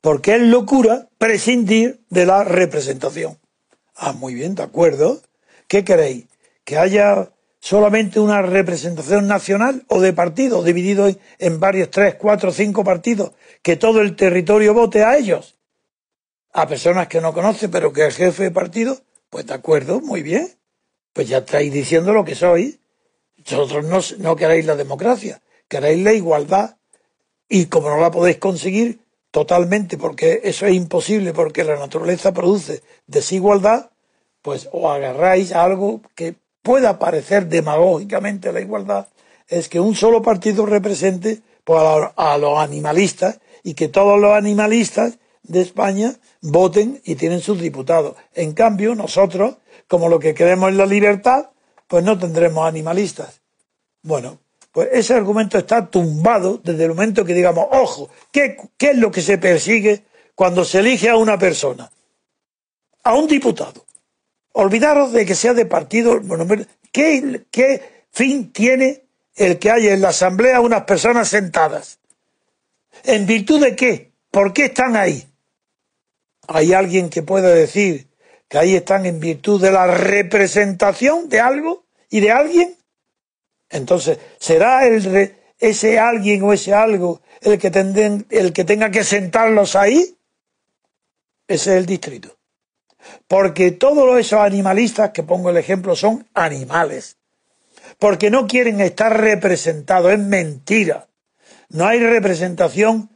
Porque es locura prescindir de la representación. Ah, muy bien, de acuerdo. ¿Qué queréis? ¿Que haya solamente una representación nacional o de partidos divididos en, varios, tres, cuatro, cinco partidos? ¿Que todo el territorio vote a ellos? A personas que no conoce, pero que es jefe de partido, pues de acuerdo, muy bien. Pues ya estáis diciendo lo que sois. Vosotros no queréis la democracia, queréis la igualdad. Y como no la podéis conseguir, totalmente, porque eso es imposible, porque la naturaleza produce desigualdad, pues o agarráis algo que pueda parecer demagógicamente la igualdad, es que un solo partido represente pues, a, los animalistas y que todos los animalistas de España voten y tienen sus diputados. En cambio, nosotros, como lo que queremos es la libertad, pues no tendremos animalistas. Bueno, pues ese argumento está tumbado desde el momento que digamos, ojo, ¿qué, es lo que se persigue cuando se elige a una persona? A un diputado. Olvidaros de que sea de partido. ¿qué, ¿Qué fin tiene el que haya en la Asamblea unas personas sentadas? ¿En virtud de qué? ¿Por qué están ahí? ¿Hay alguien que pueda decir que ahí están en virtud de la representación de algo y de alguien? Entonces, ¿será el ese alguien o ese algo el que, el que tenga que sentarlos ahí? Ese es el distrito. Porque todos esos animalistas que pongo el ejemplo son animales. Porque no quieren estar representados, es mentira. No hay representación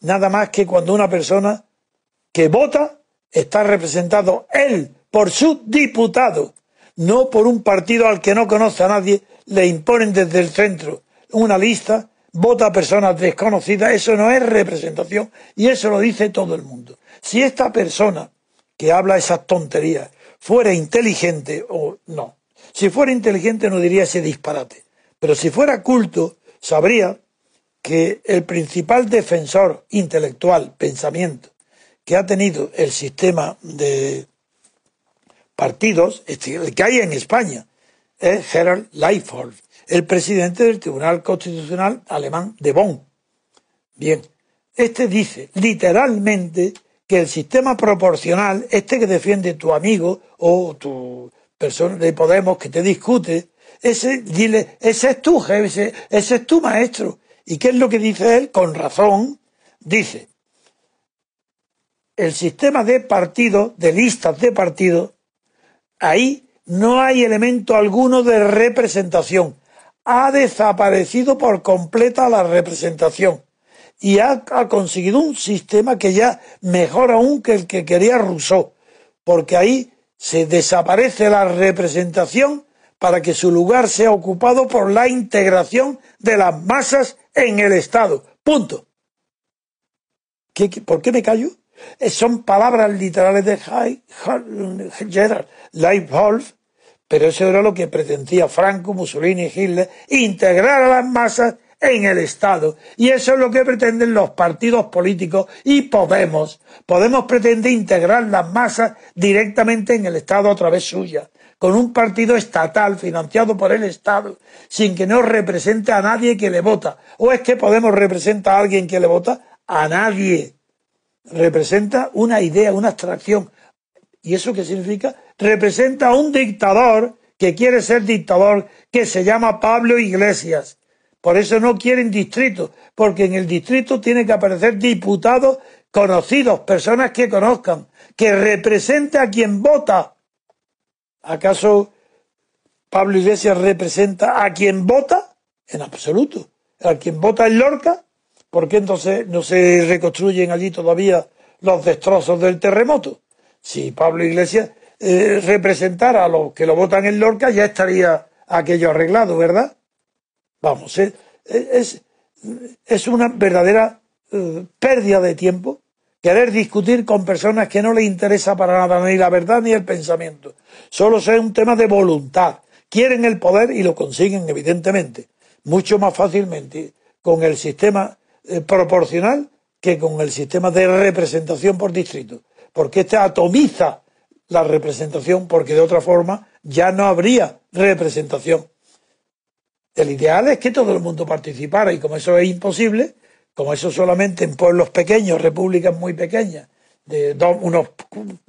nada más que cuando una persona que vota está representado él por su diputado, no por un partido al que no conoce a nadie le imponen desde el centro una lista, vota a personas desconocidas, eso no es representación y eso lo dice todo el mundo. Si esta persona que habla esas tonterías fuera inteligente o no, si fuera inteligente no diría ese disparate, pero si fuera culto sabría que el principal defensor intelectual, pensamiento, que ha tenido el sistema de partidos, el que hay en España, es Gerald Leifert, el presidente del Tribunal Constitucional alemán de Bonn. Bien, este dice literalmente que el sistema proporcional, este que defiende tu amigo o tu persona de Podemos que te discute, ese, dile, ese es tu jefe, ese es tu maestro. ¿Y qué es lo que dice él? Con razón, dice, el sistema de partidos, de listas de partidos, ahí no hay elemento alguno de representación. ha desaparecido por completa la representación y ha, conseguido un sistema que ya mejor aún que el que quería Rousseau, porque ahí se desaparece la representación para que su lugar sea ocupado por la integración de las masas en el Estado. Punto. por qué me callo? Eh, son palabras literales de Gerard Leibholz, pero eso era lo que pretendía Franco, Mussolini y Hitler, integrar a las masas en el Estado. Y eso es lo que pretenden los partidos políticos y Podemos. Podemos pretende integrar las masas directamente en el Estado a través suya, con un partido estatal financiado por el Estado, sin que no represente a nadie que le vota. ¿O es que Podemos representa a alguien que le vota? A nadie. Representa una idea, una abstracción. ¿Y eso qué significa? Representa a un dictador que quiere ser dictador, que se llama Pablo Iglesias por eso no quieren distrito, porque en el distrito tiene que aparecer diputados conocidos, personas que conozcan, que represente a quien vota. ¿Acaso Pablo Iglesias representa a quien vota? En absoluto. ¿A quien vota en Lorca? ¿Por qué entonces no se reconstruyen allí todavía los destrozos del terremoto? Si Pablo Iglesias eh, representara a los que lo votan en Lorca, ya estaría aquello arreglado, ¿verdad? Vamos, es, es una verdadera eh, pérdida de tiempo querer discutir con personas que no les interesa para nada ni la verdad ni el pensamiento. Solo es un tema de voluntad. Quieren el poder y lo consiguen, evidentemente, mucho más fácilmente con el sistema proporcional que con el sistema de representación por distrito. Porque este atomiza la representación, porque de otra forma ya no habría representación. El ideal es que todo el mundo participara y como eso es imposible, como eso solamente en pueblos pequeños, repúblicas muy pequeñas, de unos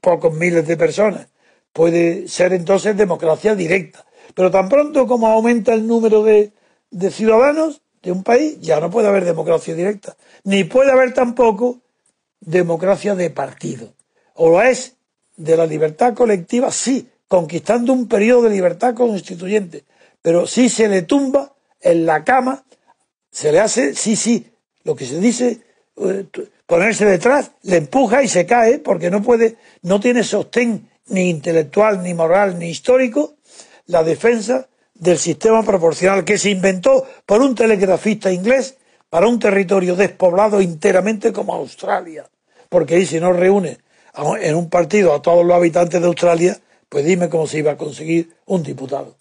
pocos miles de personas, puede ser entonces democracia directa. Pero tan pronto como aumenta el número de, de ciudadanos de un país, ya no puede haber democracia directa. Ni puede haber tampoco democracia de partido. O lo es de la libertad colectiva, sí, conquistando un periodo de libertad constituyente, pero si se le tumba en la cama, se le hace, sí, sí, lo que se dice, eh, ponerse detrás, le empuja y se cae porque no puede, no tiene sostén ni intelectual, ni moral, ni histórico, la defensa del sistema proporcional que se inventó por un telegrafista inglés para un territorio despoblado enteramente como Australia. Porque ahí si no reúne en un partido a todos los habitantes de Australia, pues dime cómo se iba a conseguir un diputado.